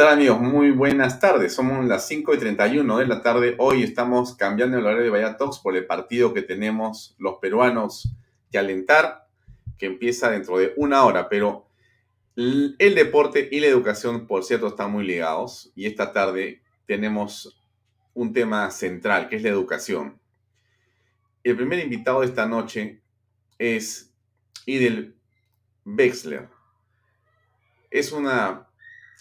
¿Qué tal amigos? Muy buenas tardes. Somos las 5 y 31 de la tarde. Hoy estamos cambiando el horario de Vaya por el partido que tenemos los peruanos que alentar, que empieza dentro de una hora. Pero el deporte y la educación, por cierto, están muy ligados. Y esta tarde tenemos un tema central, que es la educación. El primer invitado de esta noche es Idel Wexler. Es una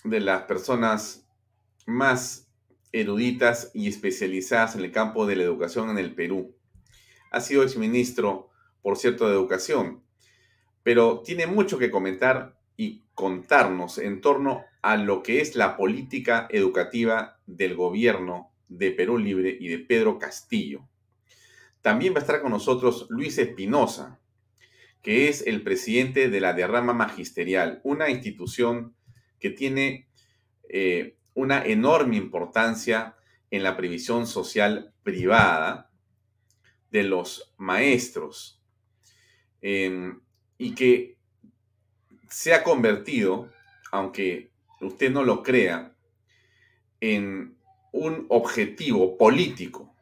de las personas más eruditas y especializadas en el campo de la educación en el Perú. Ha sido exministro, por cierto, de Educación, pero tiene mucho que comentar y contarnos en torno a lo que es la política educativa del gobierno de Perú Libre y de Pedro Castillo. También va a estar con nosotros Luis Espinosa, que es el presidente de la Derrama Magisterial, una institución que tiene eh, una enorme importancia en la previsión social privada de los maestros em, y que se ha convertido, aunque usted no lo crea, en un objetivo político.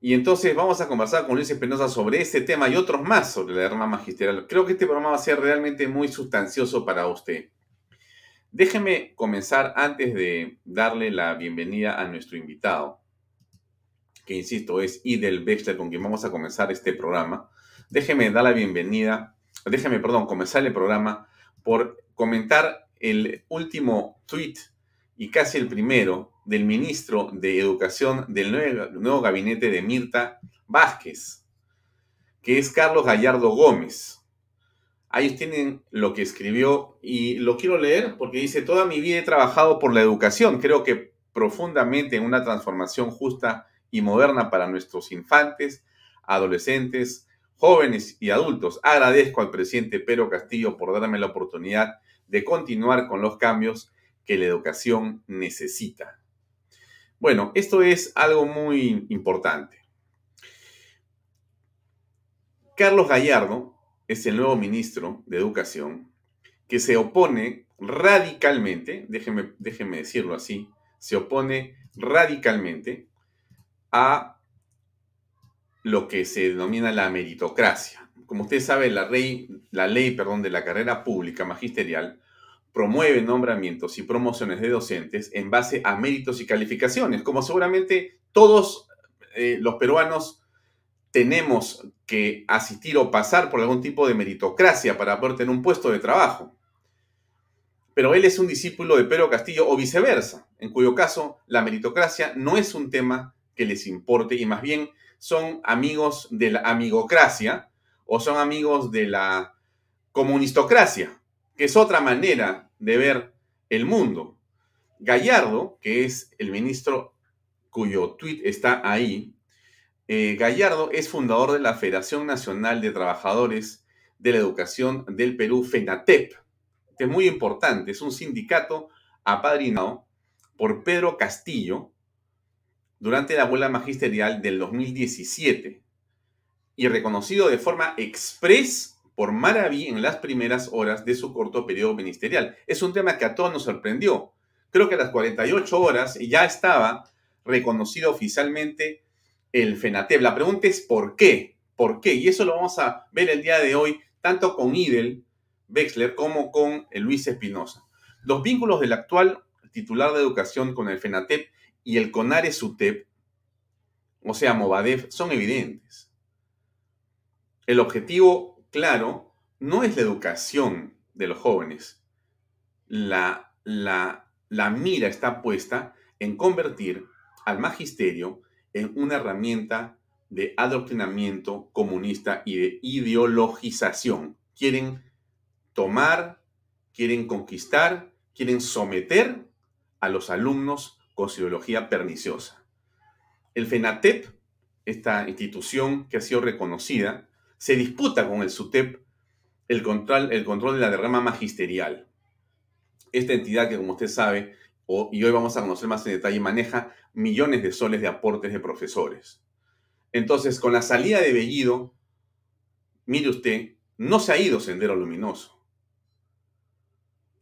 Y entonces vamos a conversar con Luis Espinosa sobre este tema y otros más sobre la derrama magisterial. Creo que este programa va a ser realmente muy sustancioso para usted. Déjeme comenzar antes de darle la bienvenida a nuestro invitado, que insisto es Idel Bexler, con quien vamos a comenzar este programa. Déjeme dar la bienvenida, déjeme, perdón, comenzar el programa por comentar el último tweet y casi el primero del ministro de Educación del nuevo gabinete de Mirta Vázquez, que es Carlos Gallardo Gómez. Ahí tienen lo que escribió y lo quiero leer porque dice, toda mi vida he trabajado por la educación, creo que profundamente en una transformación justa y moderna para nuestros infantes, adolescentes, jóvenes y adultos. Agradezco al presidente Pedro Castillo por darme la oportunidad de continuar con los cambios que la educación necesita. Bueno, esto es algo muy importante. Carlos Gallardo es el nuevo ministro de Educación que se opone radicalmente, déjeme, déjeme decirlo así, se opone radicalmente a lo que se denomina la meritocracia. Como usted sabe, la, ley, la ley perdón, de la carrera pública magisterial promueve nombramientos y promociones de docentes en base a méritos y calificaciones, como seguramente todos eh, los peruanos tenemos que asistir o pasar por algún tipo de meritocracia para poder tener un puesto de trabajo. Pero él es un discípulo de Pedro Castillo o viceversa, en cuyo caso la meritocracia no es un tema que les importe y más bien son amigos de la amigocracia o son amigos de la comunistocracia, que es otra manera de ver el mundo. Gallardo, que es el ministro cuyo tuit está ahí, eh, Gallardo es fundador de la Federación Nacional de Trabajadores de la Educación del Perú, FENATEP. Este es muy importante, es un sindicato apadrinado por Pedro Castillo durante la abuela magisterial del 2017 y reconocido de forma express por Maraví en las primeras horas de su corto periodo ministerial. Es un tema que a todos nos sorprendió. Creo que a las 48 horas ya estaba reconocido oficialmente el FENATEP. La pregunta es ¿por qué? ¿Por qué? Y eso lo vamos a ver el día de hoy, tanto con Idel Wexler como con Luis Espinosa. Los vínculos del actual titular de educación con el FENATEP y el CONARE SUTEP, o sea, Movadef, son evidentes. El objetivo, claro, no es la educación de los jóvenes. La mira está puesta en convertir al magisterio en una herramienta de adoctrinamiento comunista y de ideologización. Quieren tomar, quieren conquistar, quieren someter a los alumnos con ideología perniciosa. El FENATEP, esta institución que ha sido reconocida, se disputa con el SUTEP el control, el control de la derrama magisterial. Esta entidad que, como usted sabe, y hoy vamos a conocer más en detalle, maneja millones de soles de aportes de profesores. Entonces, con la salida de Bellido, mire usted, no se ha ido Sendero Luminoso.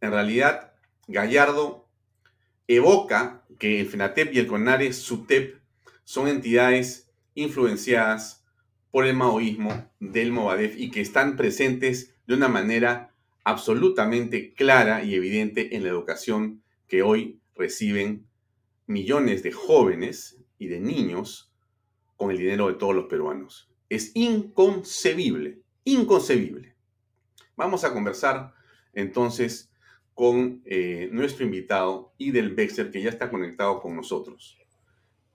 En realidad, Gallardo evoca que el FENATEP y el CONARE SUTEP son entidades influenciadas por el maoísmo del Movadef y que están presentes de una manera absolutamente clara y evidente en la educación que hoy reciben millones de jóvenes y de niños con el dinero de todos los peruanos. Es inconcebible, inconcebible. Vamos a conversar entonces con eh, nuestro invitado, Idel Bexer, que ya está conectado con nosotros.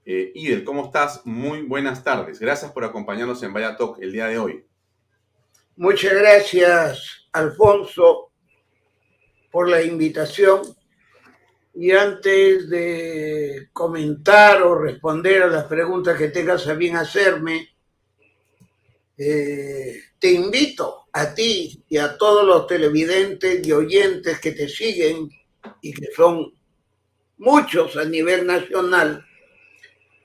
Eh, Idel, ¿cómo estás? Muy buenas tardes. Gracias por acompañarnos en Vaya Talk el día de hoy. Muchas gracias, Alfonso, por la invitación. Y antes de comentar o responder a las preguntas que tengas a bien hacerme, eh, te invito a ti y a todos los televidentes y oyentes que te siguen y que son muchos a nivel nacional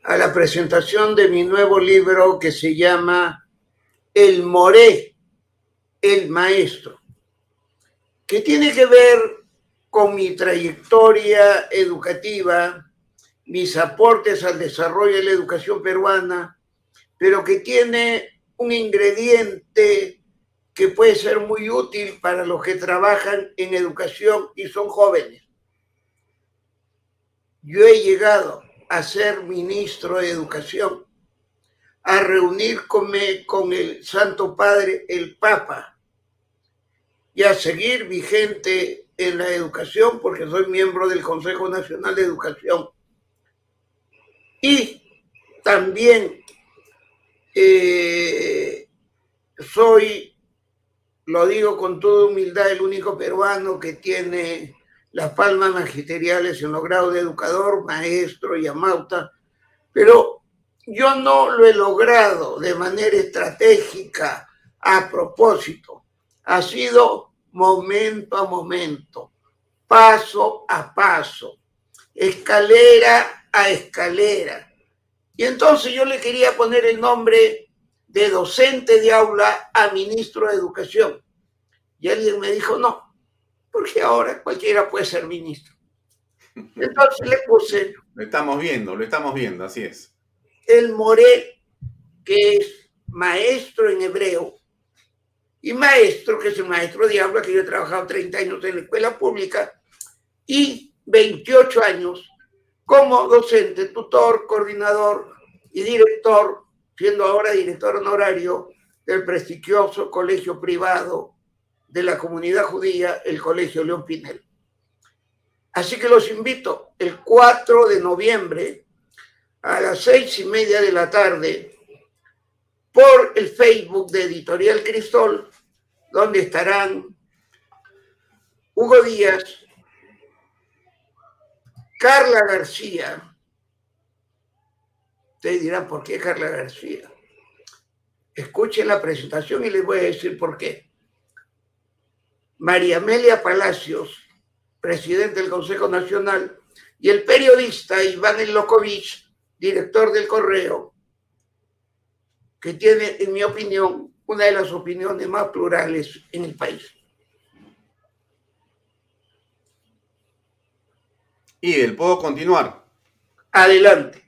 a la presentación de mi nuevo libro que se llama El Moré, el Maestro, que tiene que ver con mi trayectoria educativa, mis aportes al desarrollo de la educación peruana, pero que tiene un ingrediente que puede ser muy útil para los que trabajan en educación y son jóvenes. Yo he llegado a ser ministro de Educación, a reunirme con el Santo Padre, el Papa, y a seguir vigente en la educación porque soy miembro del Consejo Nacional de Educación. Y también eh, soy, lo digo con toda humildad, el único peruano que tiene las palmas magisteriales en los grados de educador, maestro y amauta, pero yo no lo he logrado de manera estratégica, a propósito. Ha sido momento a momento, paso a paso, escalera a escalera. Y entonces yo le quería poner el nombre de docente de aula a ministro de educación. Y alguien me dijo, no, porque ahora cualquiera puede ser ministro. Entonces le puse... Lo estamos viendo, lo estamos viendo, así es. El Moré, que es maestro en hebreo, y maestro, que es el maestro de habla, que yo he trabajado 30 años en la escuela pública, y 28 años como docente, tutor, coordinador y director, siendo ahora director honorario del prestigioso colegio privado de la comunidad judía, el Colegio León Pinel. Así que los invito el 4 de noviembre a las seis y media de la tarde por el Facebook de Editorial Cristol, donde estarán Hugo Díaz, Carla García. Ustedes dirán, ¿por qué Carla García? Escuchen la presentación y les voy a decir por qué. María Amelia Palacios, presidente del Consejo Nacional, y el periodista Iván Elokovich, director del Correo, que tiene, en mi opinión, una de las opiniones más plurales en el país. Y él, ¿puedo continuar? Adelante.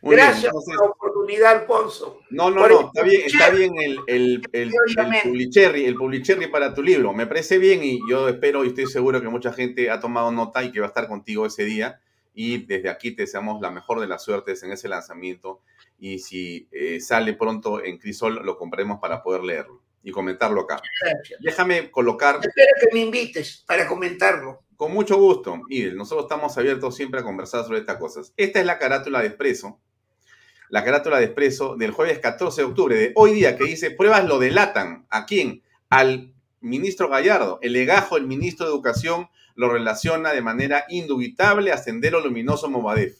Gracias por la oportunidad, Alfonso. No, no, no, está bien, está bien el, el, el, el publicherry, para tu libro. Me parece bien y yo espero y estoy seguro que mucha gente ha tomado nota y que va a estar contigo ese día. Y desde aquí te deseamos la mejor de las suertes en ese lanzamiento. Y si eh, sale pronto en Crisol, lo compremos para poder leerlo y comentarlo acá. Gracias. Déjame colocar. Espero que me invites para comentarlo. Con mucho gusto, Idel. Nosotros estamos abiertos siempre a conversar sobre estas cosas. Esta es la carátula de Expreso la carátula de expreso del jueves 14 de octubre de hoy día que dice pruebas lo delatan. ¿A quién? Al ministro Gallardo. El legajo del ministro de Educación lo relaciona de manera indubitable a Sendero Luminoso Movadef.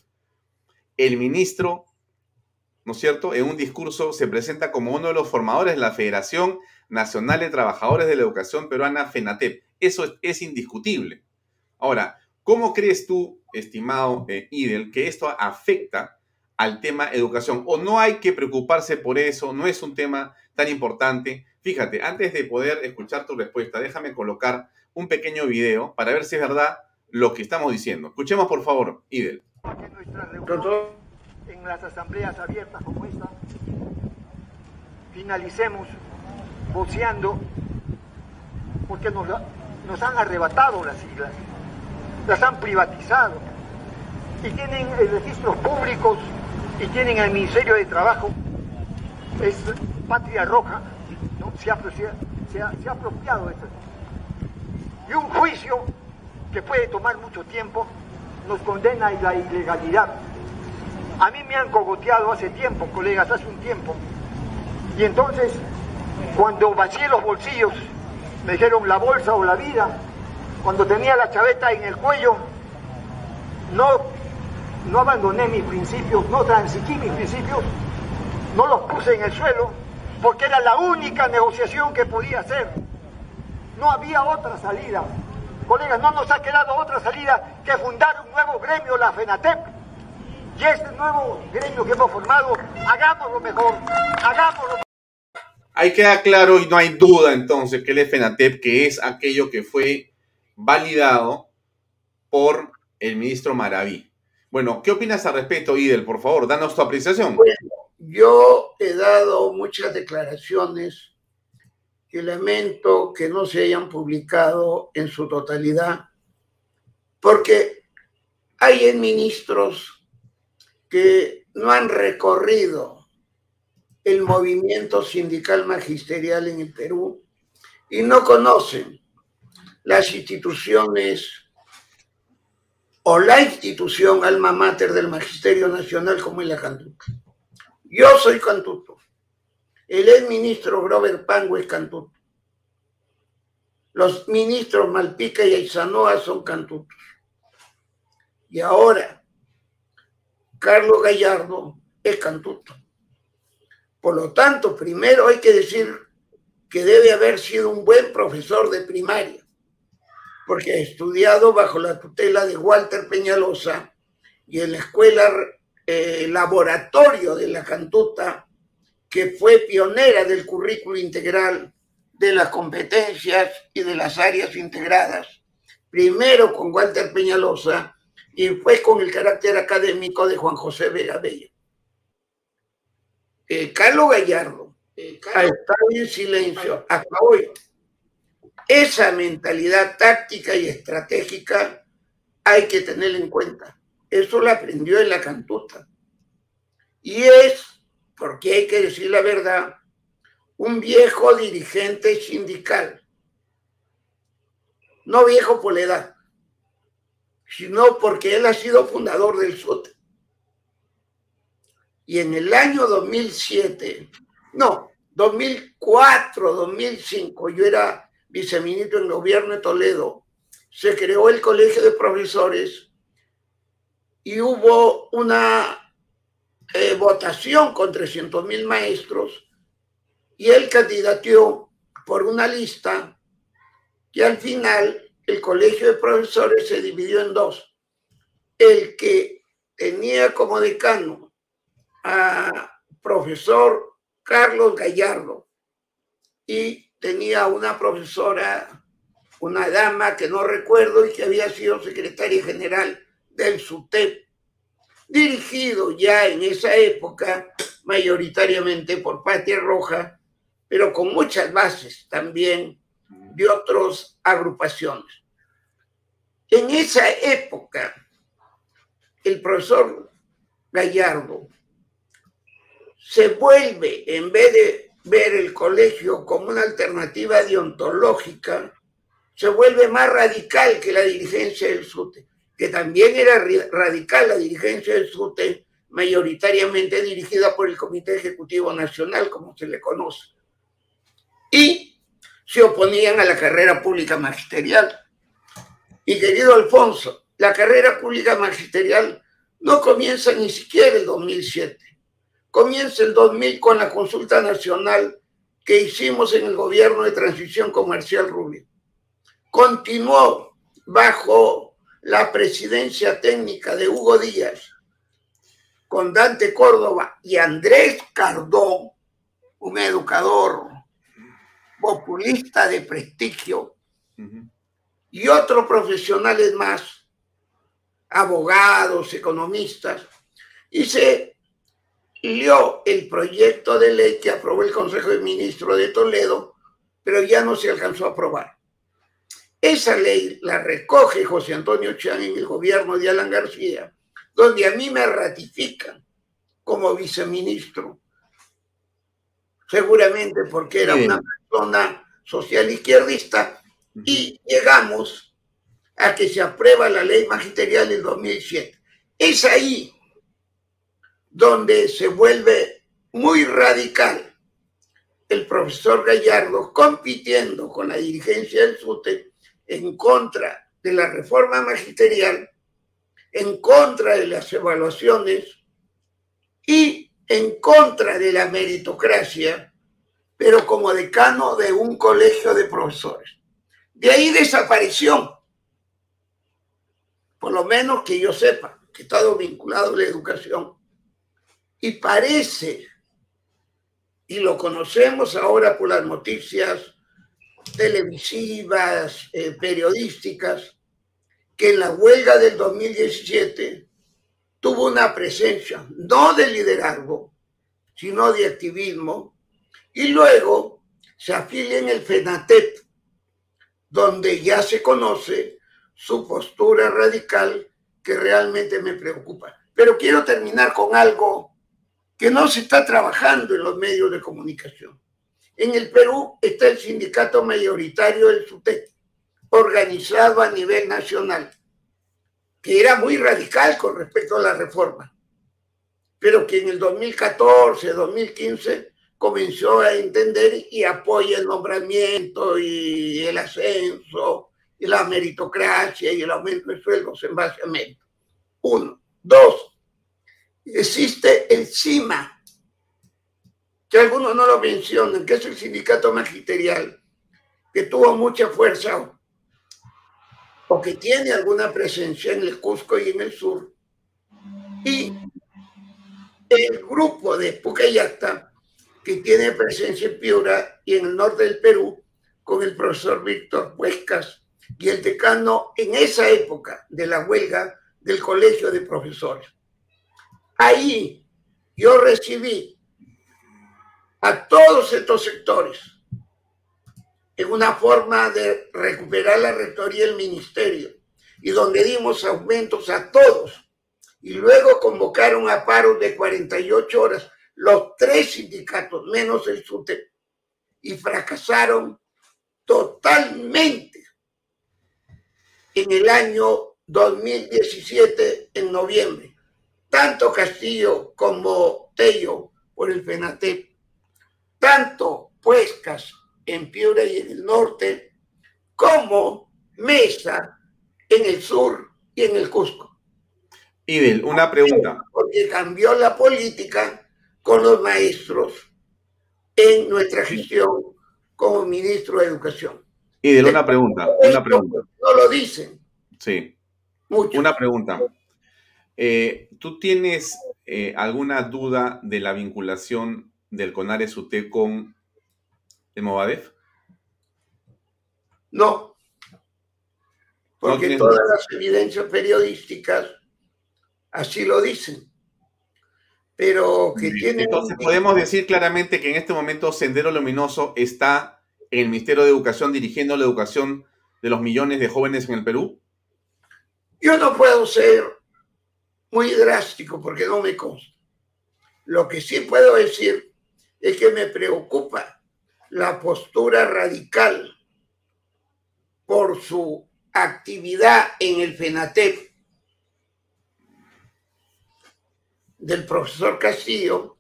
El ministro, ¿no es cierto?, en un discurso se presenta como uno de los formadores de la Federación Nacional de Trabajadores de la Educación Peruana, FENATEP. Eso es, indiscutible. Ahora, ¿cómo crees tú, estimado eh, Idel, que esto afecta al tema educación. O no hay que preocuparse por eso, no es un tema tan importante. Fíjate, antes de poder escuchar tu respuesta, déjame colocar un pequeño video para ver si es verdad lo que estamos diciendo. Escuchemos por favor, Idel. Las asambleas abiertas como esta, finalicemos voceando porque nos, nos han arrebatado las siglas, las han privatizado y tienen registros públicos y tienen el Ministerio de Trabajo, es Patria Roja, ¿no? se, ha, apropiado esto. Y un juicio que puede tomar mucho tiempo nos condena a la ilegalidad. A mí me han cogoteado hace tiempo, colegas, hace un tiempo. Y entonces, cuando vacié los bolsillos, me dijeron la bolsa o la vida, cuando tenía la chaveta en el cuello, no, no abandoné mis principios, no transigí mis principios, no los puse en el suelo, porque era la única negociación que podía hacer. No había otra salida. Colegas, no nos ha quedado otra salida que fundar un nuevo gremio, la FENATEP. Y este nuevo gremio que hemos formado, hagámoslo mejor, hagámoslo Ahí queda claro y no hay duda entonces que el FENATEP, que es aquello que fue validado por el ministro Maraví. Bueno, ¿qué opinas al respecto, Idel? Por favor, danos tu apreciación. Bueno, yo he dado muchas declaraciones que lamento que no se hayan publicado en su totalidad, porque hay ministros que no han recorrido el movimiento sindical magisterial en el Perú y no conocen las instituciones o la institución alma mater del Magisterio Nacional como es la Cantuta. Yo soy Cantuto. El ex ministro Grover Pango es Cantuto. Los ministros Malpica y Aizanoa son Cantutos. Y ahora, Carlos Gallardo es Cantuto. Por lo tanto, primero hay que decir que debe haber sido un buen profesor de primaria, porque ha estudiado bajo la tutela de Walter Peñalosa y en la escuela eh, laboratorio de la Cantuta, que fue pionera del currículo integral de las competencias y de las áreas integradas, primero con Walter Peñalosa y fue con el carácter académico de Juan José Vega Bello. Eh, Carlos Gallardo eh, ha estado en silencio hasta hoy. Esa mentalidad táctica y estratégica hay que tener en cuenta. Eso lo aprendió en la cantuta. Y es, porque hay que decir la verdad, un viejo dirigente sindical. No viejo por la edad, sino porque él ha sido fundador del SUT. Y en el año 2007, no, 2004, 2005, yo era viceministro en gobierno de Toledo, se creó el Colegio de Profesores y hubo una eh, votación con 300 mil maestros y él candidateó por una lista y al final el colegio de profesores se dividió en dos. El que tenía como decano a profesor Carlos Gallardo y tenía una profesora, una dama que no recuerdo y que había sido secretaria general del SUTEP, dirigido ya en esa época mayoritariamente por Patria Roja, pero con muchas bases también de otras agrupaciones. En esa época, el profesor Gallardo se vuelve, en vez de ver el colegio como una alternativa deontológica, se vuelve más radical que la dirigencia del SUTE que también era radical la dirigencia del SUTE, mayoritariamente dirigida por el Comité Ejecutivo Nacional, como se le conoce. Y se oponían a la carrera pública magisterial. Y querido Alfonso, la carrera pública magisterial no comienza ni siquiera el 2007. Comienza el 2000 con la consulta nacional que hicimos en el gobierno de transición comercial Rubio. Continuó bajo la presidencia técnica de Hugo Díaz con Dante Córdoba y Andrés Cardón, un educador populista de prestigio, y otros profesionales más, abogados, economistas, y se lió el proyecto de ley que aprobó el Consejo de Ministros de Toledo, pero ya no se alcanzó a aprobar. Esa ley la recoge José Antonio Chan en el gobierno de Alan García, donde a mí me ratifican como viceministro, seguramente porque era una persona social izquierdista, y llegamos a que se aprueba la ley magisterial del 2007. Es ahí donde se vuelve muy radical el profesor Gallardo compitiendo con la dirigencia del SUTE en contra de la reforma magisterial, en contra de las evaluaciones y en contra de la meritocracia, pero como decano de un colegio de profesores. De ahí desapareció, por lo menos que yo sepa, que está vinculado a la educación. Y parece, y lo conocemos ahora por las noticias televisivas, eh, periodísticas, que en la huelga del 2017 tuvo una presencia, no de liderazgo, sino de activismo, y luego se afilia en el FENATEP, donde ya se conoce su postura radical que realmente me preocupa. Pero quiero terminar con algo que no se está trabajando en los medios de comunicación. En el Perú está el sindicato mayoritario del SUTEC, organizado a nivel nacional, que era muy radical con respecto a la reforma, pero que en el 2014, 2015 comenzó a entender y apoya el nombramiento y el ascenso y la meritocracia y el aumento de sueldos en base a mérito. Uno. Dos, existe el CIMA, que algunos no lo mencionan, que es el sindicato magisterial, que tuvo mucha fuerza o que tiene alguna presencia en el Cusco y en el sur. Y el grupo de Pucayacta, que tiene presencia en Piura y en el norte del Perú, con el profesor Víctor Huescas y el decano en esa época de la huelga del Colegio de Profesores. Ahí yo recibí a todos estos sectores en una forma de recuperar la rectoría del ministerio y donde dimos aumentos a todos y luego convocaron a paros de 48 horas los tres sindicatos menos el SUTE y fracasaron totalmente en el año 2017 en noviembre. Tanto Castillo como Tello por el FENATEP tanto Puescas en Piura y en el norte, como Mesa en el sur y en el Cusco. Idel, una pregunta. Porque cambió la política con los maestros en nuestra gestión como ministro de Educación. Idel, una pregunta, una pregunta. No lo dicen. Sí. Mucho. Una pregunta. Eh, ¿Tú tienes eh, alguna duda de la vinculación del CONARES UT con el Movadef? No, porque todas las evidencias periodísticas así lo dicen. Pero que tiene. Entonces, podemos decir claramente que en este momento Sendero Luminoso está en el Ministerio de Educación dirigiendo la educación de los millones de jóvenes en el Perú. Yo no puedo ser muy drástico porque no me consta. Lo que sí puedo decir es que me preocupa la postura radical por su actividad en el FENATEP del profesor Castillo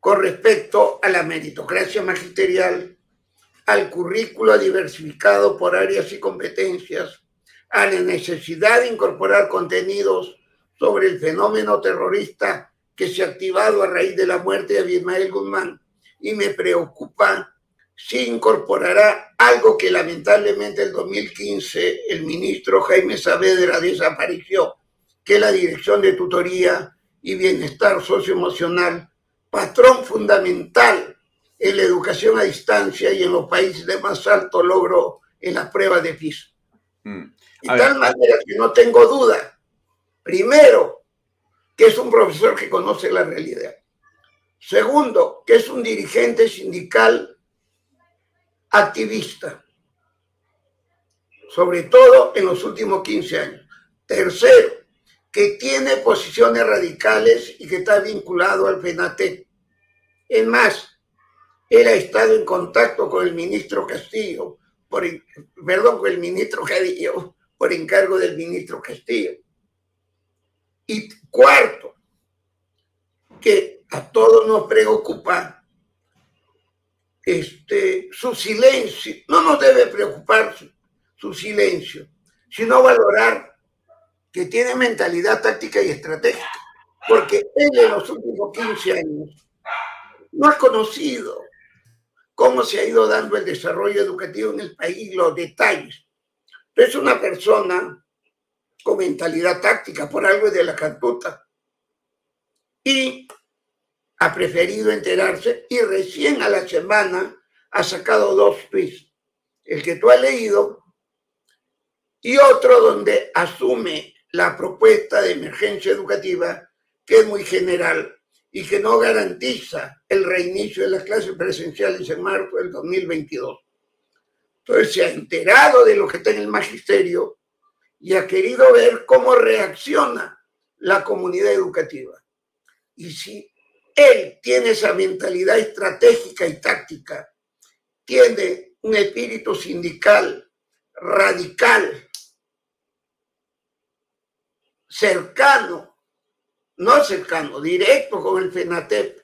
con respecto a la meritocracia magisterial, al currículo diversificado por áreas y competencias, a la necesidad de incorporar contenidos sobre el fenómeno terrorista que se ha activado a raíz de la muerte de Abimael Guzmán. Y me preocupa si incorporará algo que lamentablemente en 2015 el ministro Jaime Saavedra desapareció, que la Dirección de Tutoría y Bienestar Socioemocional, patrón fundamental en la educación a distancia y en los países de más alto logro en las pruebas de PISA. Mm. De tal manera que no tengo duda Primero, que es un profesor que conoce la realidad. Segundo, que es un dirigente sindical activista, sobre todo en los últimos 15 años. Tercero, que tiene posiciones radicales y que está vinculado al FENATE. Es más, él ha estado en contacto con el ministro Castillo, por, perdón, con el ministro Cadillo, por encargo del ministro Castillo. Y cuarto, que a todos nos preocupa este, su silencio. No nos debe preocupar su, su silencio, sino valorar que tiene mentalidad táctica y estratégica. Porque él en los últimos 15 años no ha conocido cómo se ha ido dando el desarrollo educativo en el país, los detalles. Es una persona con mentalidad táctica, por algo de la cantuta. Y ha preferido enterarse y recién a la semana ha sacado dos tweets. El que tú has leído y otro donde asume la propuesta de emergencia educativa que es muy general y que no garantiza el reinicio de las clases presenciales en marzo del 2022. Entonces se ha enterado de lo que está en el magisterio y ha querido ver cómo reacciona la comunidad educativa. Y si él tiene esa mentalidad estratégica y táctica, tiene un espíritu sindical radical, cercano, no cercano, directo con el FENATEP,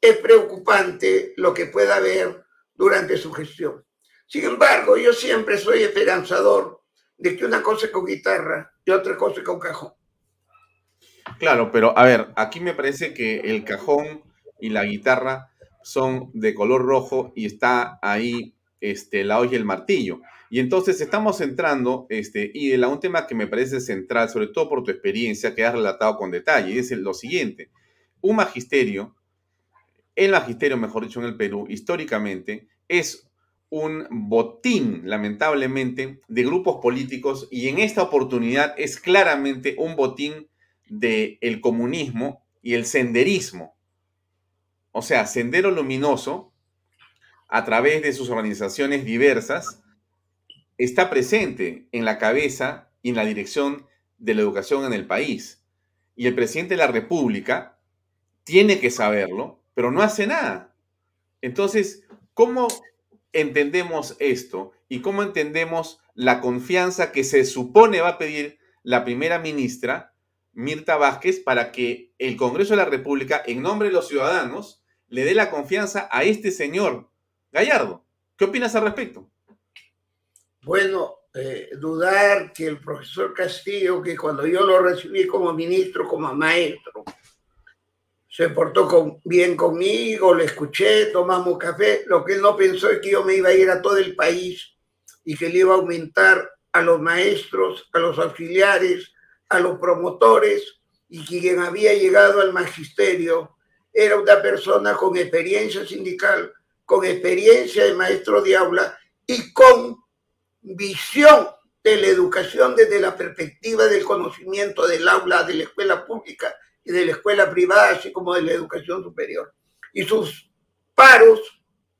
es preocupante lo que pueda haber durante su gestión. Sin embargo, yo siempre soy esperanzador de que una cosa es con guitarra y otra cosa es con cajón. Claro, pero a ver, aquí me parece que el cajón y la guitarra son de color rojo y está ahí este, la hoja y el martillo. Y entonces estamos entrando, este, y la un tema que me parece central, sobre todo por tu experiencia que has relatado con detalle, es lo siguiente. Un magisterio, el magisterio, mejor dicho, en el Perú, históricamente, es un botín, lamentablemente, de grupos políticos y en esta oportunidad es claramente un botín del el comunismo y el senderismo. O sea, Sendero Luminoso, a través de sus organizaciones diversas, está presente en la cabeza y en la dirección de la educación en el país. Y el presidente de la República tiene que saberlo, pero no hace nada. Entonces, ¿cómo entendemos esto y cómo entendemos la confianza que se supone va a pedir la primera ministra, Mirta Vázquez, para que el Congreso de la República, en nombre de los ciudadanos, le dé la confianza a este señor Gallardo? ¿Qué opinas al respecto? Bueno, eh, dudar que el profesor Castillo, que cuando yo lo recibí como ministro, como maestro, se portó bien conmigo, le escuché, tomamos café, lo que él no pensó es que yo me iba a ir a todo el país y que le iba a aumentar a los maestros, a los auxiliares, a los promotores, y quien había llegado al magisterio era una persona con experiencia sindical, con experiencia de maestro de aula y con visión de la educación desde la perspectiva del conocimiento del aula de la escuela pública y de la escuela privada, así como de la educación superior. Y sus paros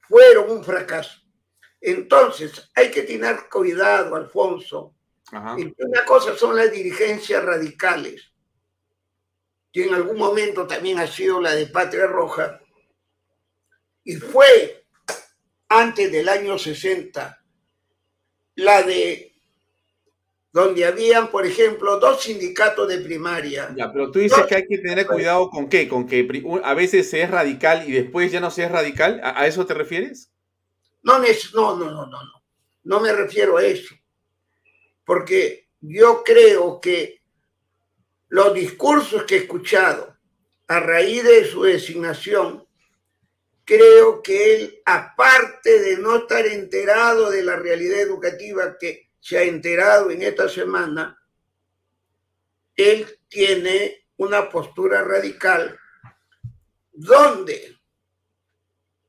fueron un fracaso. Entonces, hay que tener cuidado, Alfonso. una cosa son las dirigencias radicales, que en algún momento también ha sido la de Patria Roja, y fue antes del año 60 la de donde habían, por ejemplo, dos sindicatos de primaria. Ya, pero tú dices que hay que tener cuidado con qué, con que a veces se es radical y después ya no se es radical. ¿A, eso te refieres? No, no, no, no, no, no. No me refiero a eso. Porque yo creo que los discursos que he escuchado a raíz de su designación creo que él, aparte de no estar enterado de la realidad educativa que se ha enterado en esta semana, él tiene una postura radical donde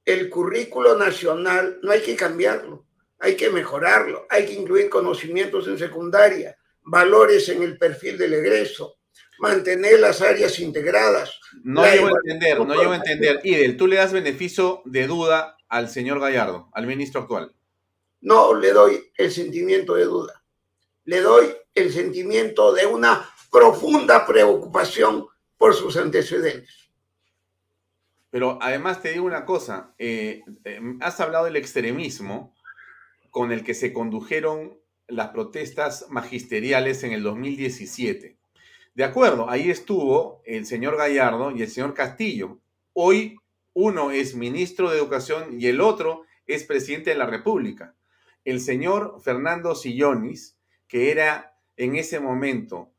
el currículo nacional no hay que cambiarlo, hay que mejorarlo, hay que incluir conocimientos en secundaria, valores en el perfil del egreso, mantener las áreas integradas. No llego a entender, no llego a entender. Idel, ¿tú le das beneficio de duda al señor Gallardo, al ministro actual? No le doy el sentimiento de duda. Le doy el sentimiento de una profunda preocupación por sus antecedentes. Pero además te digo una cosa, eh, eh, has hablado del extremismo con el que se condujeron las protestas magisteriales en el 2017. De acuerdo, ahí estuvo el señor Gallardo y el señor Castillo. Hoy uno es ministro de Educación y el otro es presidente de la República. El señor Fernando Sillonis, que era en ese momento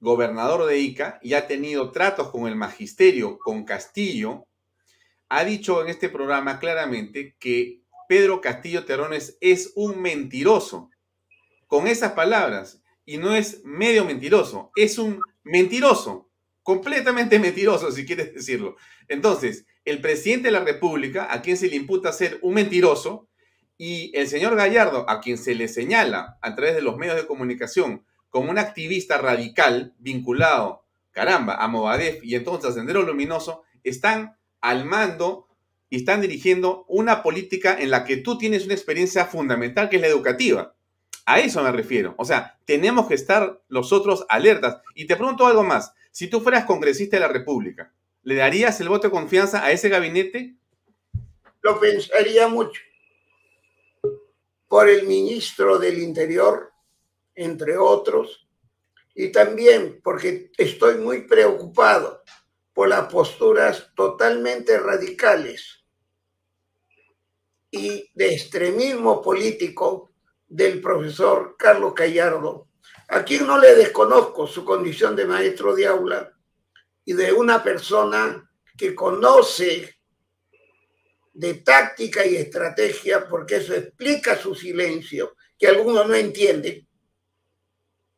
gobernador de Ica y ha tenido tratos con el magisterio, con Castillo, ha dicho en este programa claramente que Pedro Castillo Terrones es un mentiroso. Con esas palabras, y no es medio mentiroso, es un mentiroso, completamente mentiroso, si quieres decirlo. Entonces, el presidente de la República, a quien se le imputa ser un mentiroso, y el señor Gallardo, a quien se le señala a través de los medios de comunicación como un activista radical vinculado, caramba, a Movadef y entonces a Sendero Luminoso, están al mando y están dirigiendo una política en la que tú tienes una experiencia fundamental que es la educativa. A eso me refiero. O sea, tenemos que estar nosotros alertas. Y te pregunto algo más. Si tú fueras congresista de la República, ¿le darías el voto de confianza a ese gabinete? Lo pensaría mucho. Por el ministro del Interior, entre otros, y también porque estoy muy preocupado por las posturas totalmente radicales y de extremismo político del profesor Carlos Callardo, a quien no le desconozco su condición de maestro de aula y de una persona que conoce de táctica y estrategia, porque eso explica su silencio, que algunos no entienden,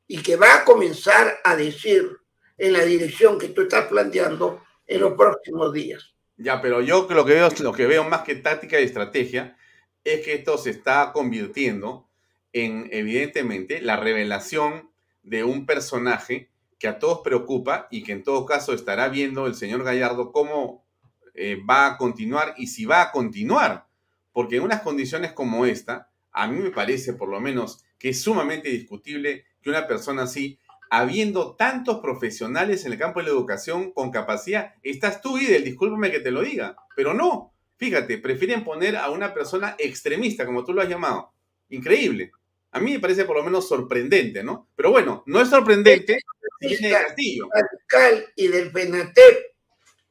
y que va a comenzar a decir en la dirección que tú estás planteando en los próximos días. Ya, pero yo lo que veo, lo que veo más que táctica y estrategia es que esto se está convirtiendo en, evidentemente, la revelación de un personaje que a todos preocupa y que en todo caso estará viendo el señor Gallardo cómo eh, va a continuar y si va a continuar. Porque en unas condiciones como esta, a mí me parece por lo menos que es sumamente discutible que una persona así, habiendo tantos profesionales en el campo de la educación con capacidad, estás tú, Idel, discúlpame que te lo diga, pero no, fíjate, prefieren poner a una persona extremista, como tú lo has llamado. Increíble. A mí me parece por lo menos sorprendente, ¿no? Pero bueno, no es sorprendente Castillo. Radical y del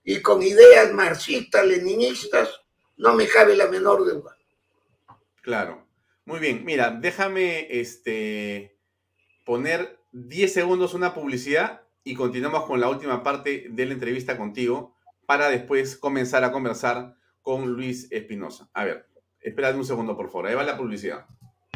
y con ideas marxistas, leninistas, no me cabe la menor duda. Claro. Muy bien, mira, déjame este, poner 10 segundos una publicidad y continuamos con la última parte de la entrevista contigo para después comenzar a conversar con Luis Espinosa. A ver, espérate un segundo, por favor. Ahí va la publicidad.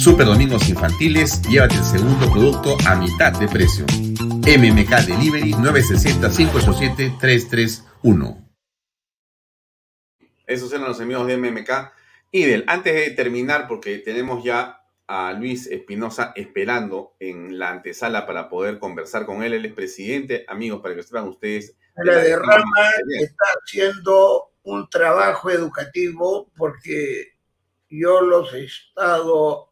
Super Domingos Infantiles, llévate el segundo producto a mitad de precio. MMK Delivery 960-587-331. Esos eran los amigos de MMK. Idel, antes de terminar, porque tenemos ya a Luis Espinosa esperando en la antesala para poder conversar con él. Él es presidente, amigos, para que sepan ustedes. La, la derrama está haciendo un trabajo educativo porque yo los he estado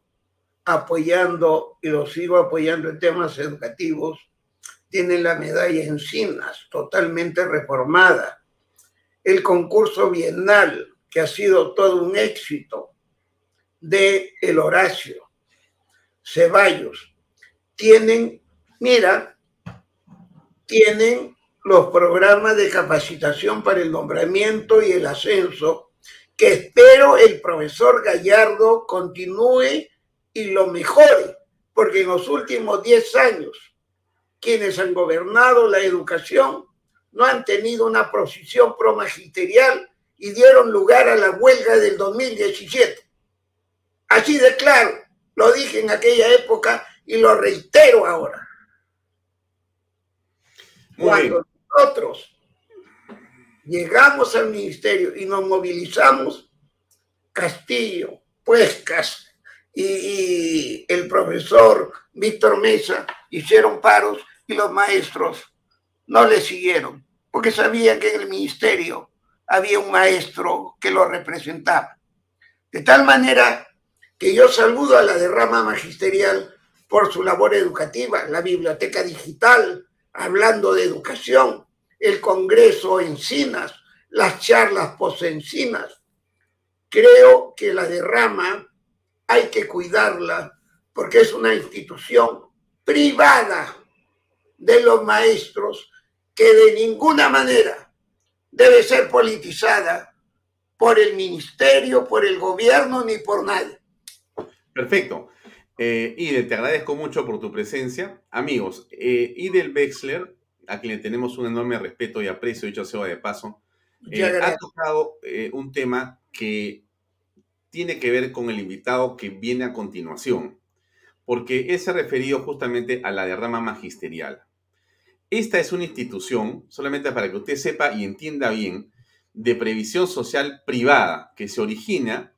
apoyando y lo sigo apoyando en temas educativos, tienen la medalla Encinas, totalmente reformada. El concurso bienal, que ha sido todo un éxito, de El Horacio, Ceballos, tienen, mira, tienen los programas de capacitación para el nombramiento y el ascenso, que espero el profesor Gallardo continúe y lo mejore, porque en los últimos 10 años quienes han gobernado la educación no han tenido una posición promagisterial y dieron lugar a la huelga del 2017. Así de claro, lo dije en aquella época y lo reitero ahora. Cuando nosotros llegamos al ministerio y nos movilizamos, Castillo, Puescas y, el profesor Víctor Mesa hicieron paros y los maestros no le siguieron, porque sabían que en el ministerio había un maestro que lo representaba. De tal manera que yo saludo a la derrama magisterial por su labor educativa, la biblioteca digital, hablando de educación, el Congreso Encinas, las charlas post-Encinas. Creo que la derrama hay que cuidarla porque es una institución privada de los maestros que de ninguna manera debe ser politizada por el ministerio, por el gobierno ni por nadie. Perfecto. Eh, Idel, te agradezco mucho por tu presencia. Amigos, eh, Idel Wexler, a quien le tenemos un enorme respeto y aprecio, dicho sea de paso, eh, ha tocado eh, un tema que tiene que ver con el invitado que viene a continuación, porque él se ha referido justamente a la derrama magisterial. Esta es una institución, solamente para que usted sepa y entienda bien, de previsión social privada que se origina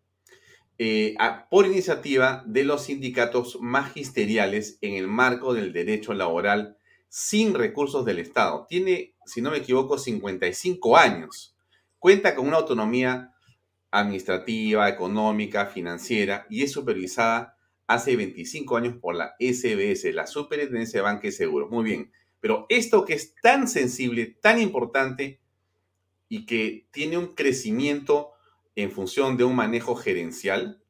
eh, por iniciativa de los sindicatos magisteriales en el marco del derecho laboral sin recursos del Estado. Tiene, si no me equivoco, 55 años. Cuenta con una autonomía administrativa, económica, financiera y es supervisada hace 25 años por la SBS, la Superintendencia de Banca y Seguros. Muy bien, pero esto que es tan sensible, tan importante y que tiene un crecimiento en función de un manejo gerencial,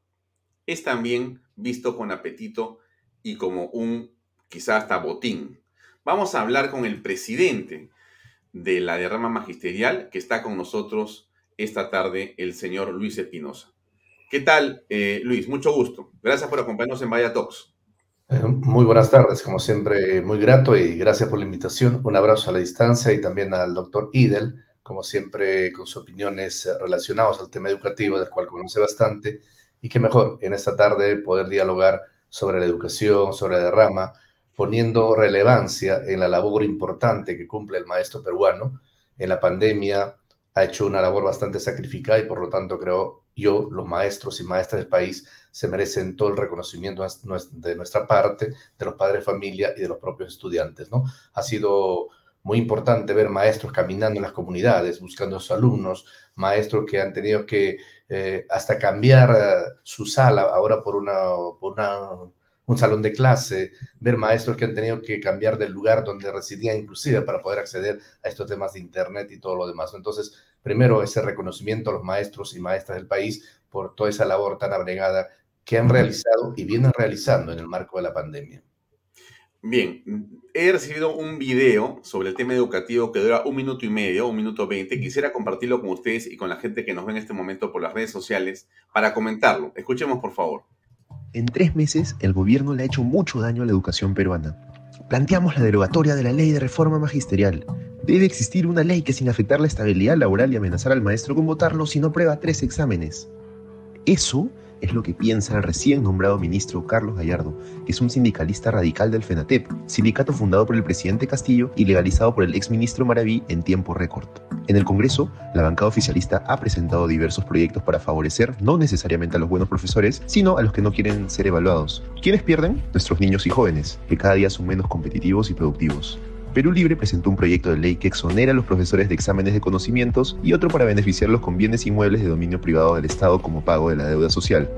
es también visto con apetito y como un quizá hasta botín. Vamos a hablar con el presidente de la derrama magisterial que está con nosotros esta tarde, el señor Luis Espinosa. ¿Qué tal, eh, Luis? Mucho gusto. Gracias por acompañarnos en Vaya Talks. Eh, muy buenas tardes, como siempre, muy grato y gracias por la invitación. Un abrazo a la distancia y también al doctor Idel, como siempre, con sus opiniones relacionadas al tema educativo, del cual conoce bastante, y qué mejor en esta tarde poder dialogar sobre la educación, sobre la derrama, poniendo relevancia en la labor importante que cumple el maestro peruano. En la pandemia ha hecho una labor bastante sacrificada y por lo tanto creo yo, los maestros y maestras del país se merecen todo el reconocimiento de nuestra parte, de los padres de familia y de los propios estudiantes, ¿no? Ha sido muy importante ver maestros caminando en las comunidades, buscando a sus alumnos, maestros que han tenido que eh, hasta cambiar eh, su sala ahora por, una, por un salón de clase, ver maestros que han tenido que cambiar del lugar donde residían inclusive para poder acceder a estos temas de Internet y todo lo demás. Entonces, primero ese reconocimiento a los maestros y maestras del país por toda esa labor tan abnegada que han realizado y vienen realizando en el marco de la pandemia. Bien, he recibido un video sobre el tema educativo que dura un minuto y medio, un minuto veinte. Quisiera compartirlo con ustedes y con la gente que nos ve en este momento por las redes sociales para comentarlo. Escuchemos, por favor. En tres meses, el gobierno le ha hecho mucho daño a la educación peruana. Planteamos la derogatoria de la ley de reforma magisterial. Debe existir una ley que sin afectar la estabilidad laboral y amenazar al maestro con votarlo si no prueba tres exámenes. Eso es lo que piensa el recién nombrado ministro Carlos Gallardo, que es un sindicalista radical del FENATEP, sindicato fundado por el presidente Castillo y legalizado por el exministro Maraví en tiempo récord. En el Congreso, la bancada oficialista ha presentado diversos proyectos para favorecer no necesariamente a los buenos profesores, sino a los que no quieren ser evaluados. ¿Quiénes pierden? Nuestros niños y jóvenes, que cada día son menos competitivos y productivos. Perú Libre presentó un proyecto de ley que exonera a los profesores de exámenes de conocimientos y otro para beneficiarlos con bienes inmuebles de dominio privado del Estado como pago de la deuda social.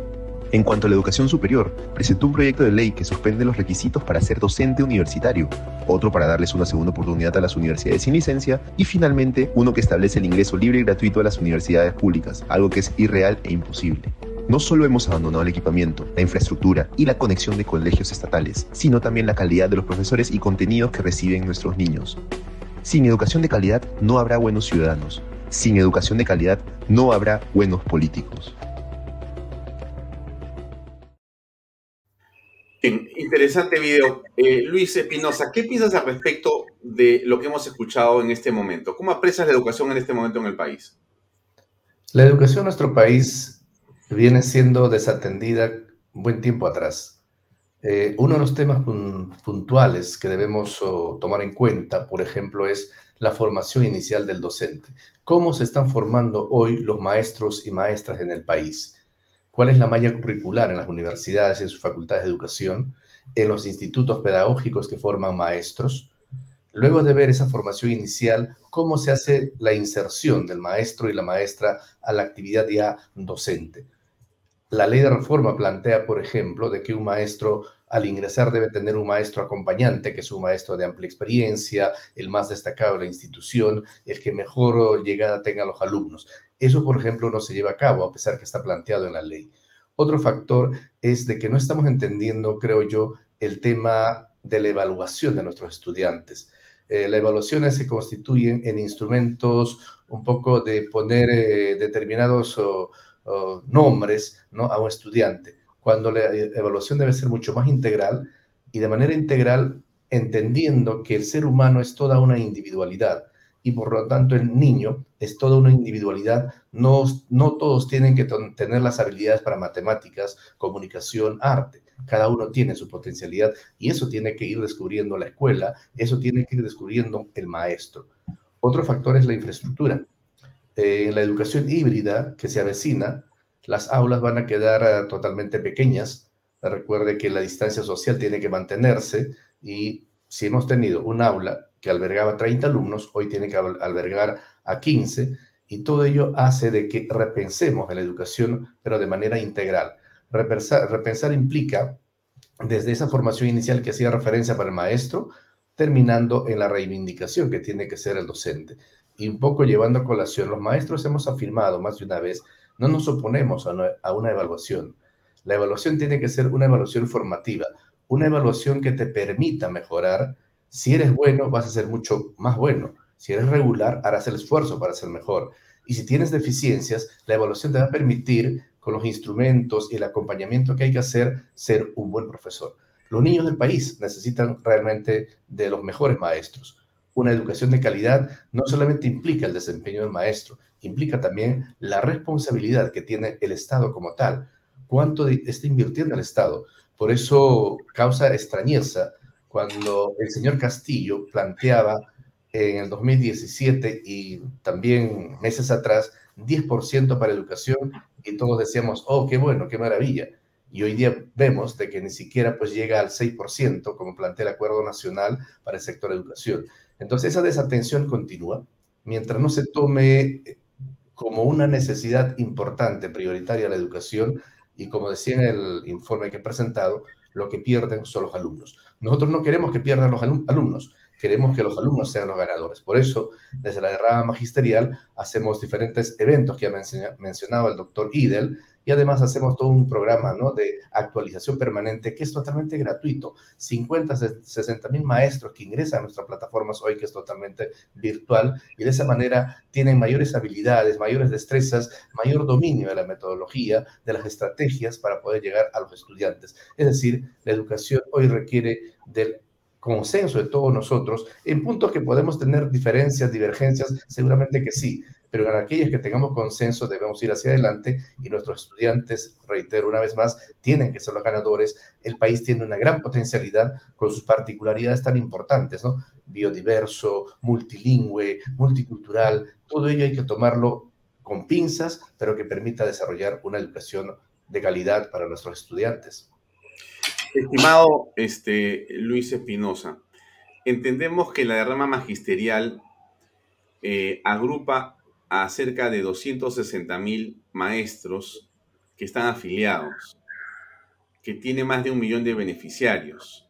En cuanto a la educación superior, presentó un proyecto de ley que suspende los requisitos para ser docente universitario, otro para darles una segunda oportunidad a las universidades sin licencia y finalmente uno que establece el ingreso libre y gratuito a las universidades públicas, algo que es irreal e imposible. No solo hemos abandonado el equipamiento, la infraestructura y la conexión de colegios estatales, sino también la calidad de los profesores y contenidos que reciben nuestros niños. Sin educación de calidad no habrá buenos ciudadanos. Sin educación de calidad no habrá buenos políticos. interesante video. Eh, Luis Espinosa, ¿qué piensas al respecto de lo que hemos escuchado en este momento? ¿Cómo aprecias la educación en este momento en el país? La educación en nuestro país viene siendo desatendida buen tiempo atrás. Eh, uno de los temas puntuales que debemos tomar en cuenta, por ejemplo, es la formación inicial del docente. ¿Cómo se están formando hoy los maestros y maestras en el país? ¿Cuál es la malla curricular en las universidades y en sus facultades de educación, en los institutos pedagógicos que forman maestros? Luego de ver esa formación inicial, ¿cómo se hace la inserción del maestro y la maestra a la actividad ya docente? La ley de reforma plantea, por ejemplo, de que un maestro al ingresar debe tener un maestro acompañante, que es un maestro de amplia experiencia, el más destacado de la institución, el que mejor llegada tenga a los alumnos. Eso, por ejemplo, no se lleva a cabo, a pesar que está planteado en la ley. Otro factor es de que no estamos entendiendo, creo yo, el tema de la evaluación de nuestros estudiantes. Eh, las evaluaciones se constituyen en instrumentos un poco de poner eh, determinados nombres ¿no? a un estudiante cuando la evaluación debe ser mucho más integral y de manera integral entendiendo que el ser humano es toda una individualidad y por lo tanto el niño es toda una individualidad. No, no todos tienen que tener las habilidades para matemáticas, comunicación, arte. Cada uno tiene su potencialidad y eso tiene que ir descubriendo la escuela, eso tiene que ir descubriendo el maestro. Otro factor es la infraestructura. En eh, la educación híbrida que se avecina, las aulas van a quedar eh, totalmente pequeñas. Recuerde que la distancia social tiene que mantenerse y si hemos tenido un aula que albergaba 30 alumnos, hoy tiene que albergar a 15 y todo ello hace de que repensemos en la educación, pero de manera integral. Repensar implica desde esa formación inicial que hacía referencia para el maestro, terminando en la reivindicación que tiene que ser el docente. Y un poco llevando a colación, los maestros hemos afirmado más de una vez no nos oponemos a una, evaluación. La evaluación tiene que ser una evaluación formativa, una evaluación que te permita mejorar. Si eres bueno, vas a ser mucho más bueno. Si eres regular, harás el esfuerzo para ser mejor. Y si tienes deficiencias, la evaluación te va a permitir, con los instrumentos y el acompañamiento que hay que hacer, ser un buen profesor. Los niños del país necesitan realmente de los mejores maestros. Una educación de calidad no solamente implica el desempeño del maestro, implica también la responsabilidad que tiene el Estado como tal. ¿Cuánto está invirtiendo el Estado? Por eso causa extrañeza cuando el señor Castillo planteaba en el 2017 y también meses atrás 10% para educación y todos decíamos, oh, qué bueno, qué maravilla. Y hoy día vemos de que ni siquiera pues llega al 6%, como plantea el Acuerdo Nacional para el sector educación. Entonces esa desatención continúa mientras no se tome como una necesidad importante, prioritaria la educación, y como decía en el informe que he presentado, lo que pierden son los alumnos. Nosotros no queremos que pierdan los alumnos, queremos que los alumnos sean los ganadores. Por eso, desde la rama magisterial, hacemos diferentes eventos que ha mencionado el doctor Idel, y además hacemos todo un programa de actualización permanente que es totalmente gratuito. 50, 60 mil maestros que ingresan a nuestras plataformas hoy, que es totalmente virtual, y de esa manera tienen mayores habilidades, mayores destrezas, mayor dominio de la metodología, de las estrategias para poder llegar a los estudiantes. Es decir, la educación hoy requiere del consenso de todos nosotros en puntos que podemos tener diferencias, divergencias, seguramente que sí, pero en aquellas que tengamos consenso debemos ir hacia adelante y nuestros estudiantes, reitero una vez más, tienen que ser los ganadores. El país tiene una gran potencialidad con sus particularidades tan importantes, ¿no? Biodiverso, multilingüe, multicultural, todo ello hay que tomarlo con pinzas, pero que permita desarrollar una educación de calidad para nuestros estudiantes. Estimado este, Luis Espinosa, entendemos que la derrama magisterial eh, agrupa a cerca de 260 mil maestros que están afiliados, que tiene más de un millón de beneficiarios,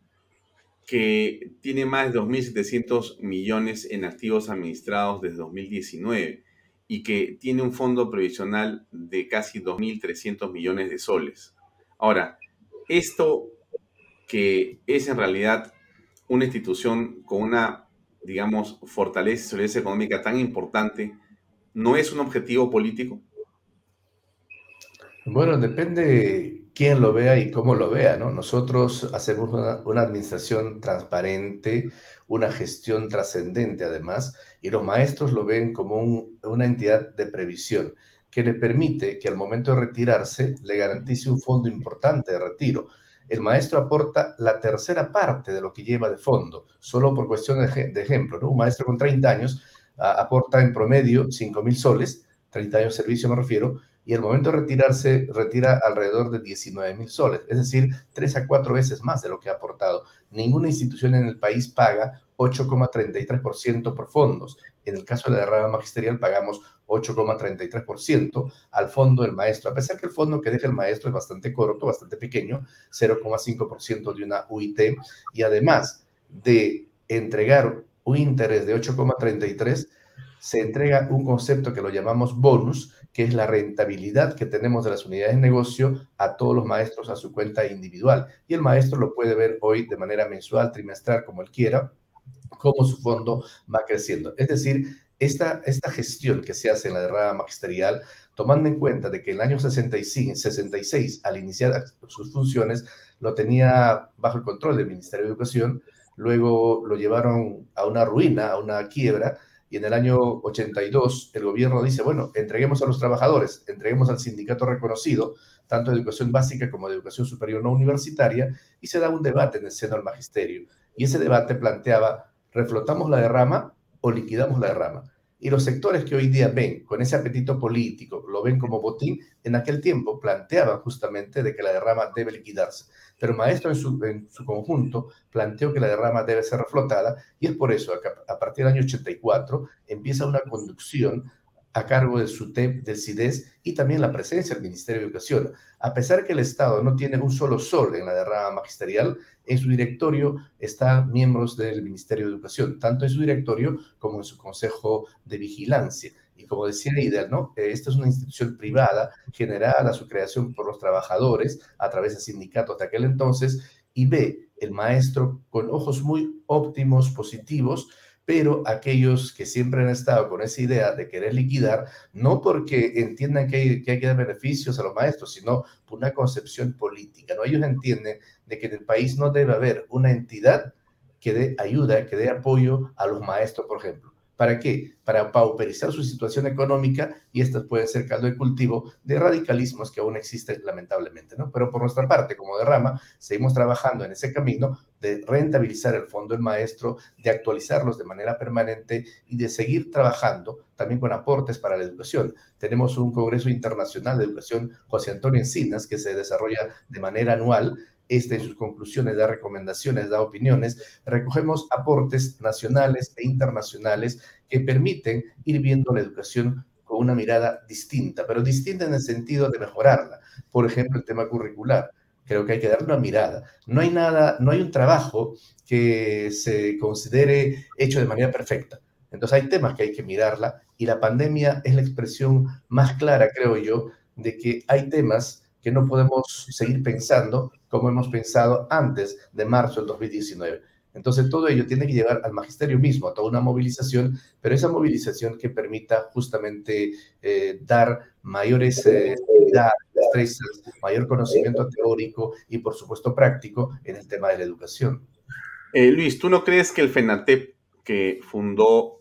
que tiene más de 2.700 millones en activos administrados desde 2019 y que tiene un fondo previsional de casi 2.300 millones de soles. Ahora, esto que es en realidad una institución con una, digamos, fortaleza y solidez económica tan importante, ¿no es un objetivo político? Bueno, depende quién lo vea y cómo lo vea, ¿no? Nosotros hacemos una, administración transparente, una gestión trascendente además, y los maestros lo ven como una entidad de previsión que le permite que al momento de retirarse le garantice un fondo importante de retiro. El maestro aporta la tercera parte de lo que lleva de fondo, solo por cuestión de, ejemplo, ¿no? Un maestro con 30 años aporta en promedio 5 mil soles, 30 años de servicio me refiero, y el momento de retirarse retira alrededor de 19 mil soles, es decir, tres a cuatro veces más de lo que ha aportado. Ninguna institución en el país paga 8,33% por fondos. En el caso de la derrama magisterial pagamos 8,33% al fondo del maestro, a pesar que el fondo que deja el maestro es bastante corto, bastante pequeño, 0,5% de una UIT, y además de entregar un interés de 8,33, se entrega un concepto que lo llamamos bonus, que es la rentabilidad que tenemos de las unidades de negocio a todos los maestros a su cuenta individual. Y el maestro lo puede ver hoy de manera mensual, trimestral, como él quiera, cómo su fondo va creciendo. Es decir, esta, esta gestión que se hace en la derrama magisterial, tomando en cuenta de que en el año 65, 66, al iniciar sus funciones, lo tenía bajo el control del Ministerio de Educación, luego lo llevaron a una ruina, a una quiebra, y en el año 82 el gobierno dice, bueno, entreguemos a los trabajadores, entreguemos al sindicato reconocido, tanto de educación básica como de educación superior no universitaria, y se da un debate en el seno del magisterio. Y ese debate planteaba, ¿reflotamos la derrama o liquidamos la derrama? Y los sectores que hoy día ven con ese apetito político, lo ven como botín, en aquel tiempo planteaban justamente de que la derrama debe liquidarse. Pero Maestro en su, en su conjunto planteó que la derrama debe ser reflotada y es por eso que a partir del año 84 empieza una conducción a cargo del SUTEP, del CIDES y también la presencia del Ministerio de Educación. A pesar que el Estado no tiene un solo sol en la derrama magisterial, en su directorio están miembros del Ministerio de Educación, tanto en su directorio como en su Consejo de Vigilancia. Y como decía Idel, ¿no? Eh, esta es una institución privada generada a su creación por los trabajadores a través de sindicatos de aquel entonces y ve el maestro con ojos muy óptimos, positivos, pero aquellos que siempre han estado con esa idea de querer liquidar, no porque entiendan que hay que, dar beneficios a los maestros, sino por una concepción política. ¿no? Ellos entienden de que en el país no debe haber una entidad que dé ayuda, que dé apoyo a los maestros, por ejemplo. ¿Para qué? Para pauperizar su situación económica y estas pueden ser caldo de cultivo de radicalismos que aún existen lamentablemente, ¿no? Pero por nuestra parte, como derrama, seguimos trabajando en ese camino de rentabilizar el fondo del maestro, de actualizarlos de manera permanente y de seguir trabajando también con aportes para la educación. Tenemos un Congreso Internacional de Educación José Antonio Encinas que se desarrolla de manera anual este en sus conclusiones da recomendaciones, da opiniones, recogemos aportes nacionales e internacionales que permiten ir viendo la educación con una mirada distinta, pero distinta en el sentido de mejorarla. Por ejemplo, el tema curricular. Creo que hay que darle una mirada. No hay nada, no hay un trabajo que se considere hecho de manera perfecta. Entonces hay temas que hay que mirarla y la pandemia es la expresión más clara, creo yo, de que hay temas que no podemos seguir pensando como hemos pensado antes de marzo del 2019. Entonces, todo ello tiene que llevar al magisterio mismo, a toda una movilización, pero esa movilización que permita justamente eh, dar mayores eh, mayor conocimiento teórico y, por supuesto, práctico en el tema de la educación. Eh, Luis, ¿tú no crees que el FENATEP que fundó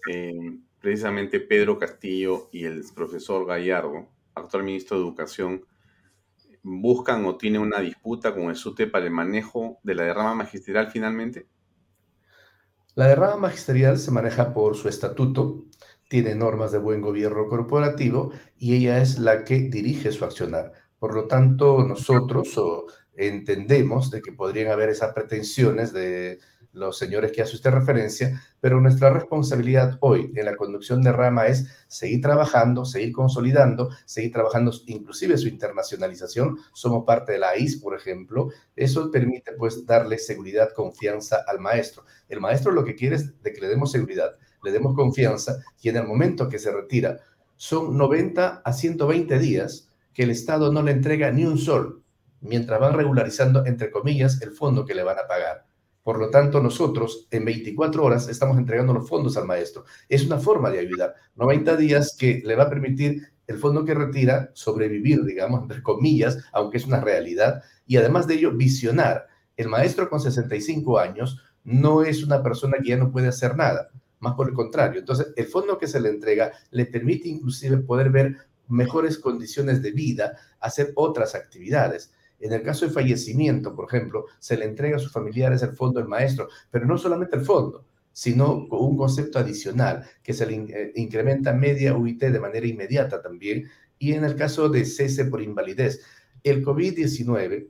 precisamente Pedro Castillo y el profesor Gallardo, actual ministro de Educación, buscan o tienen una disputa con el SUTE para el manejo de la derrama magisterial finalmente? La derrama magisterial se maneja por su estatuto, tiene normas de buen gobierno corporativo y ella es la que dirige su accionar. Por lo tanto, nosotros entendemos de que podrían haber esas pretensiones de los señores que hace usted referencia, pero nuestra responsabilidad hoy en la conducción de Rama es seguir trabajando, seguir consolidando, seguir trabajando inclusive su internacionalización. Somos parte de la AIS, por ejemplo. Eso permite pues darle seguridad, confianza al maestro. El maestro lo que quiere es de que le demos seguridad, le demos confianza y en el momento que se retira, son 90 a 120 días que el Estado no le entrega ni un sol, mientras van regularizando, entre comillas, el fondo que le van a pagar. Por lo tanto, nosotros en 24 horas estamos entregando los fondos al maestro. Es una forma de ayudar. 90 días que le va a permitir el fondo que retira sobrevivir, digamos, entre comillas, aunque es una realidad, y además de ello, visionar. El maestro con 65 años no es una persona que ya no puede hacer nada, más por el contrario. Entonces, el fondo que se le entrega le permite inclusive poder ver mejores condiciones de vida, hacer otras actividades. En el caso de fallecimiento, por ejemplo, se le entrega a sus familiares el fondo del maestro, pero no solamente el fondo, sino con un concepto adicional que se le eh, incrementa media UIT de manera inmediata también. Y en el caso de cese por invalidez, el COVID-19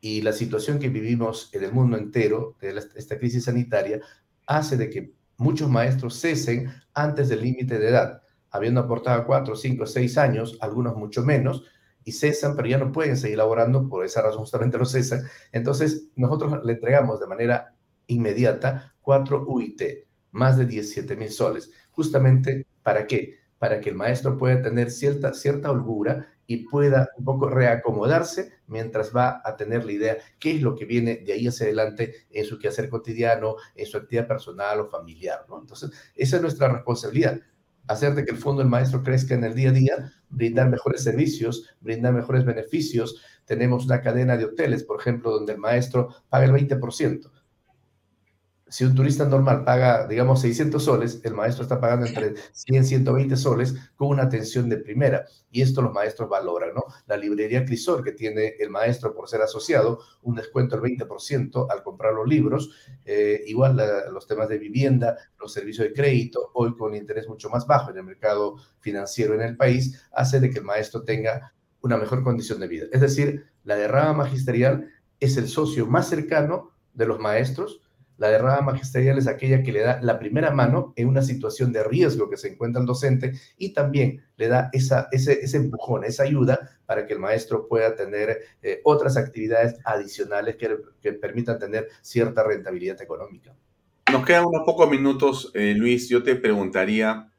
y la situación que vivimos en el mundo entero, de esta crisis sanitaria, hace de que muchos maestros cesen antes del límite de edad, habiendo aportado cuatro, cinco, seis años, algunos mucho menos, cesan, pero ya no pueden seguir laborando, por esa razón justamente lo cesan. Entonces, nosotros le entregamos de manera inmediata 4 UIT, más de 17 mil soles. Justamente, ¿para qué? Para que el maestro pueda tener cierta, cierta holgura y pueda un poco reacomodarse mientras va a tener la idea qué es lo que viene de ahí hacia adelante en su quehacer cotidiano, en su actividad personal o familiar. ¿no? Entonces, esa es nuestra responsabilidad, hacer de que el fondo del maestro crezca en el día a día, brindar mejores servicios, brindar mejores beneficios. Tenemos una cadena de hoteles, por ejemplo, donde el maestro paga el 20% si un turista normal paga, digamos, 600 soles, el maestro está pagando entre 100 y 120 soles con una atención de primera. Y esto los maestros valoran, ¿no? La librería Crisol, que tiene el maestro por ser asociado, un descuento del 20% al comprar los libros. Eh, igual los temas de vivienda, los servicios de crédito, hoy con interés mucho más bajo en el mercado financiero en el país, hace de que el maestro tenga una mejor condición de vida. Es decir, la derrama magisterial es el socio más cercano de los maestros, la derrama magisterial es aquella que le da la primera mano en una situación de riesgo que se encuentra el docente y también le da esa, ese, ese empujón, esa ayuda para que el maestro pueda tener eh, otras actividades adicionales que, que, permitan tener cierta rentabilidad económica. Nos quedan unos pocos minutos, eh, Luis. Yo te preguntaría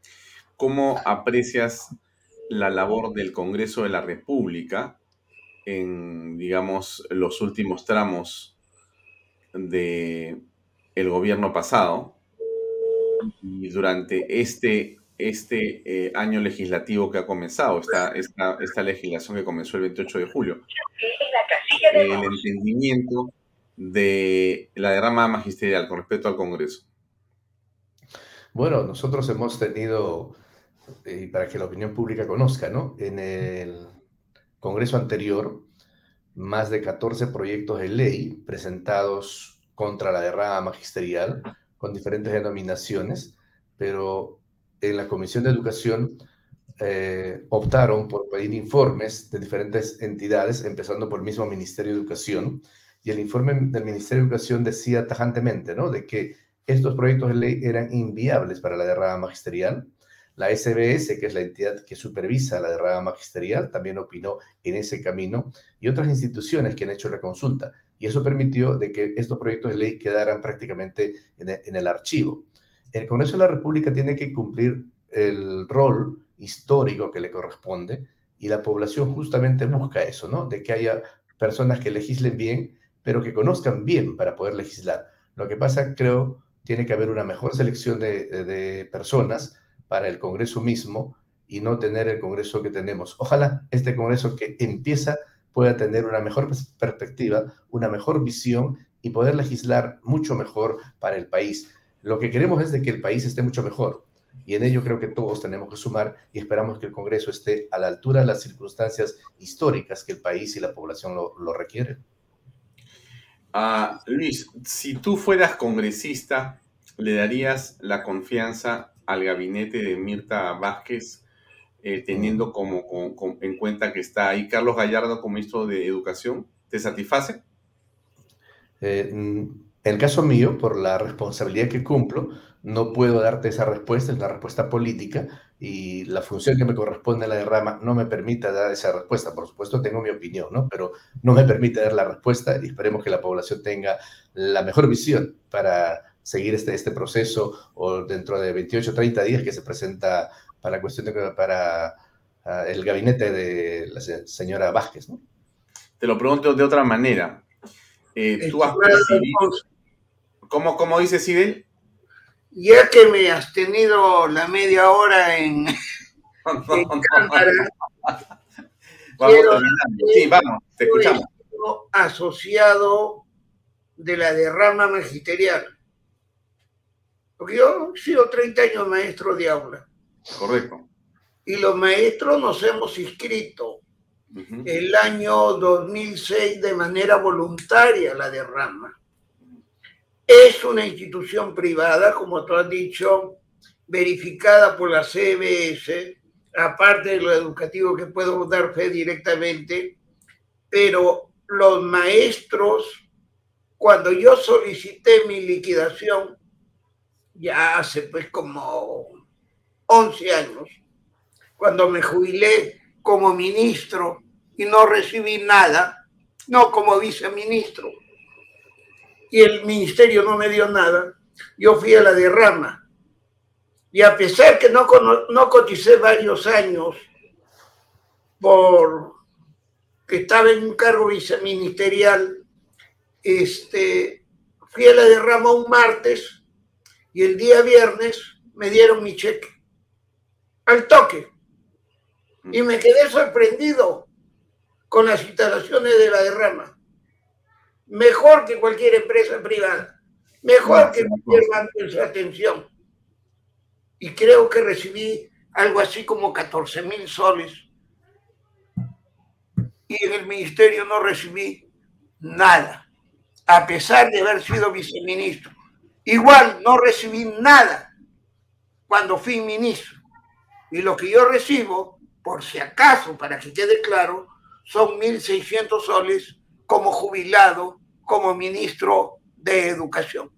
cómo aprecias la labor del Congreso de la República en, digamos, los últimos tramos de el gobierno pasado y durante este, este eh, año legislativo que ha comenzado, esta, esta, esta legislación que comenzó el 28 de julio. El entendimiento de la derrama magisterial con respecto al Congreso. Bueno, nosotros hemos tenido, y para que la opinión pública conozca, ¿no? En el Congreso anterior, más de 14 proyectos de ley presentados contra la derrama magisterial con diferentes denominaciones, pero en la Comisión de Educación eh, optaron por pedir informes de diferentes entidades, empezando por el mismo Ministerio de Educación, y el informe del Ministerio de Educación decía tajantemente, ¿no?, de que estos proyectos de ley eran inviables para la derrama magisterial. La SBS, que es la entidad que supervisa la derrama magisterial, también opinó en ese camino, y otras instituciones que han hecho la consulta y eso permitió de que estos proyectos de ley quedaran prácticamente en el, archivo. El Congreso de la República tiene que cumplir el rol histórico que le corresponde y la población justamente busca eso, ¿no? De que haya personas que legislen bien, pero que conozcan bien para poder legislar. Lo que pasa, creo, tiene que haber una mejor selección de, de personas para el Congreso mismo y no tener el Congreso que tenemos. Ojalá este Congreso que empieza pueda tener una mejor perspectiva, una mejor visión y poder legislar mucho mejor para el país. Lo que queremos es de que el país esté mucho mejor y en ello creo que todos tenemos que sumar y esperamos que el Congreso esté a la altura de las circunstancias históricas que el país y la población lo, requieren. Ah, Luis, si tú fueras congresista, ¿le darías la confianza al gabinete de Mirta Vázquez eh, teniendo como, en cuenta que está ahí Carlos Gallardo como ministro de Educación? ¿Te satisface? Eh, en el caso mío, por la responsabilidad que cumplo, no puedo darte esa respuesta, es una respuesta política y la función que me corresponde a la derrama no me permite dar esa respuesta. Por supuesto, tengo mi opinión, ¿no? Pero no me permite dar la respuesta y esperemos que la población tenga la mejor visión para seguir este, este proceso o dentro de 28 o 30 días que se presenta para la cuestión de, para ah, el gabinete de la señora Vázquez, ¿no? Te lo pregunto de otra manera. Eh, ¿Tú has percibido... ¿Cómo, cómo dice Sibel? Ya que me has tenido la media hora en, vamos, sí, vamos, te escuchamos. Asociado de la derrama magisterial. Porque yo he sido 30 años maestro de aula. Correcto. Y los maestros nos hemos inscrito el año 2006 de manera voluntaria la derrama. Es una institución privada, como tú has dicho, verificada por la CBS, aparte de lo educativo que puedo dar fe directamente, pero los maestros, cuando yo solicité mi liquidación, ya hace pues como 11 años, cuando me jubilé como ministro y no recibí nada, no como viceministro, y el ministerio no me dio nada, yo fui a la derrama. Y a pesar que no, no coticé varios años por que estaba en un cargo viceministerial, este, fui a la derrama un martes y el día viernes me dieron mi cheque al toque. Y me quedé sorprendido con las instalaciones de la derrama. Mejor que cualquier empresa privada. Mejor que cualquier banco en su atención. Y creo que recibí algo así como 14 mil soles. Y en el ministerio no recibí nada, a pesar de haber sido viceministro. Igual no recibí nada cuando fui ministro. Y lo que yo recibo por si acaso, para que quede claro, son 1.600 soles como jubilado, como ministro de Educación.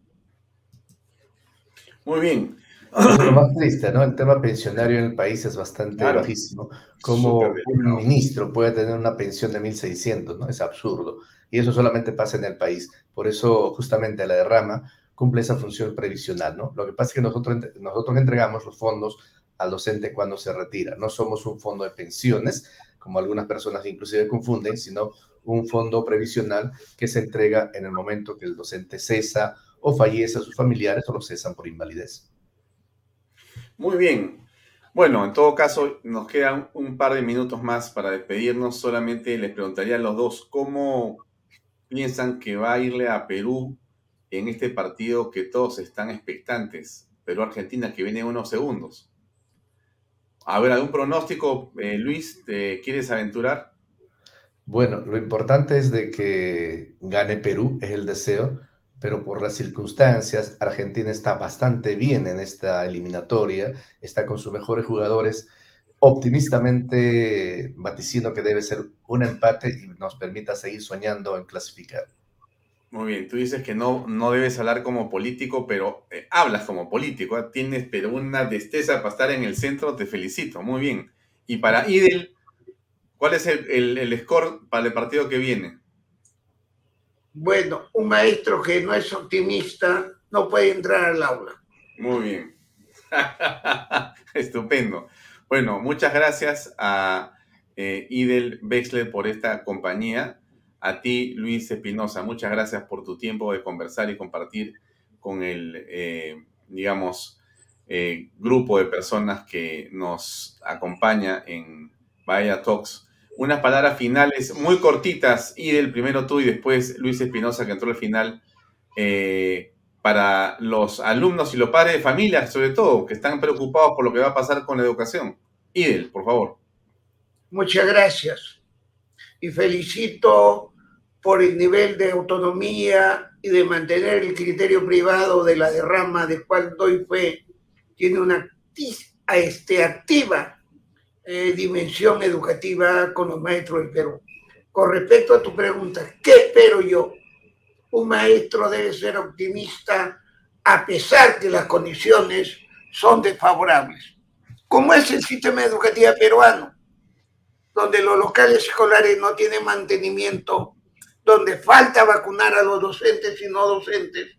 Muy bien. Lo más triste, ¿no? El tema pensionario en el país es bastante bajísimo. Como un ministro puede tener una pensión de 1.600, ¿no? Es absurdo. Y eso solamente pasa en el país. Por eso, justamente, la derrama cumple esa función previsional, ¿no? Lo que pasa es que nosotros, nosotros entregamos los fondos al docente cuando se retira. No somos un fondo de pensiones, como algunas personas inclusive confunden, sino un fondo previsional que se entrega en el momento que el docente cesa o fallece a sus familiares o lo cesan por invalidez. Muy bien. Bueno, en todo caso, nos quedan un par de minutos más para despedirnos. Solamente les preguntaría a los dos, ¿cómo piensan que va a irle a Perú en este partido que todos están expectantes? Perú-Argentina, que viene en unos segundos. A ver, ¿algún pronóstico, eh, Luis? ¿Te quieres aventurar? Bueno, lo importante es de que gane Perú, es el deseo, pero por las circunstancias, Argentina está bastante bien en esta eliminatoria, está con sus mejores jugadores, optimistamente vaticino que debe ser un empate y nos permita seguir soñando en clasificar. Muy bien, tú dices que no, no debes hablar como político, pero eh, hablas como político, ¿eh? tienes pero una destreza para estar en el centro, te felicito, muy bien. Y para Idel, ¿cuál es el, el, score para el partido que viene? Bueno, un maestro que no es optimista no puede entrar al aula. Muy bien. Estupendo. Bueno, muchas gracias a eh, Idel Bexler por esta compañía. A ti, Luis Espinosa, muchas gracias por tu tiempo de conversar y compartir con el, eh, digamos, eh, grupo de personas que nos acompaña en Vaya Talks. Unas palabras finales muy cortitas, y del primero tú y después Luis Espinosa, que entró al final, eh, para los alumnos y los padres de familia, sobre todo, que están preocupados por lo que va a pasar con la educación. Idel, por favor. Muchas gracias. Y felicito por el nivel de autonomía y de mantener el criterio privado de la derrama del cual doy fe, tiene una este, activa eh, dimensión educativa con los maestros del Perú. Con respecto a tu pregunta, ¿qué espero yo? Un maestro debe ser optimista a pesar que las condiciones son desfavorables. Como es el sistema educativo peruano, donde los locales escolares no tienen mantenimiento donde falta vacunar a los docentes y no docentes,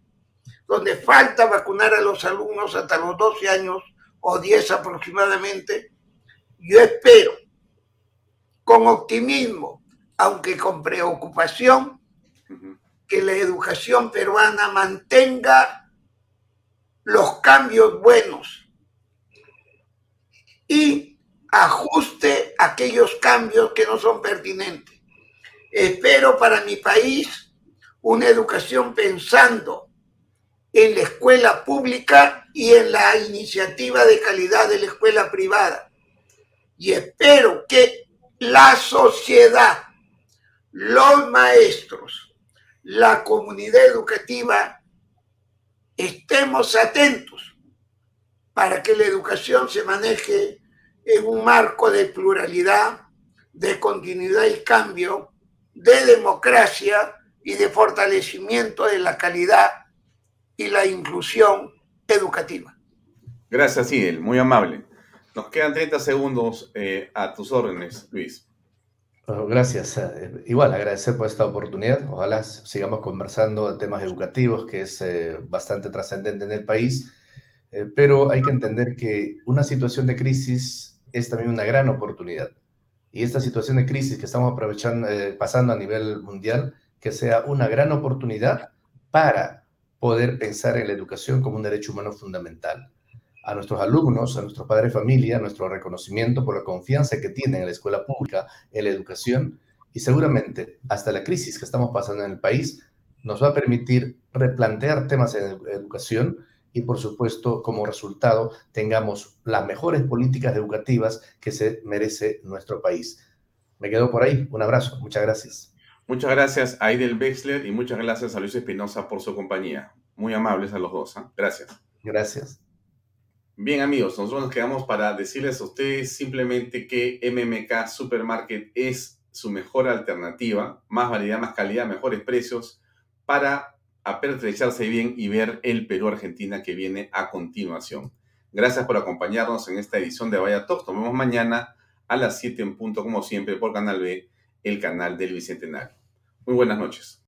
donde falta vacunar a los alumnos hasta los 12 años o 10 aproximadamente, yo espero con optimismo, aunque con preocupación, que la educación peruana mantenga los cambios buenos y ajuste aquellos cambios que no son pertinentes. Espero para mi país una educación pensando en la escuela pública y en la iniciativa de calidad de la escuela privada. Y espero que la sociedad, los maestros, la comunidad educativa, estemos atentos para que la educación se maneje en un marco de pluralidad, de continuidad y cambio, de democracia y de fortalecimiento de la calidad y la inclusión educativa. Gracias, Idel, muy amable. Nos quedan 30 segundos eh, a tus órdenes, Luis. gracias. Eh, igual, agradecer por esta oportunidad. Ojalá sigamos conversando de temas educativos, que es eh, bastante trascendente en el país. pero hay que entender que una situación de crisis es también una gran oportunidad. Y esta situación de crisis que estamos aprovechando, pasando a nivel mundial, que sea una gran oportunidad para poder pensar en la educación como un derecho humano fundamental. A nuestros alumnos, a nuestros padres de familia, nuestro reconocimiento por la confianza que tienen en la escuela pública, en la educación, y seguramente hasta la crisis que estamos pasando en el país nos va a permitir replantear temas en educación y, por supuesto, como resultado, tengamos las mejores políticas educativas que se merece nuestro país. Me quedo por ahí. Un abrazo. Muchas gracias. Muchas gracias a Aidel Bexler y muchas gracias a Luis Espinosa por su compañía. Muy amables a los dos. ¿ah? Gracias. Gracias. Bien amigos, nosotros nos quedamos para decirles a ustedes simplemente que MMK Supermarket es su mejor alternativa, más variedad, más calidad, mejores precios para apertrecharse bien y ver el Perú-Argentina que viene a continuación. Gracias por acompañarnos en esta edición de Vaya Talks. Nos vemos mañana a las 7 en punto, como siempre, por Canal B el canal del Bicentenario. Muy buenas noches.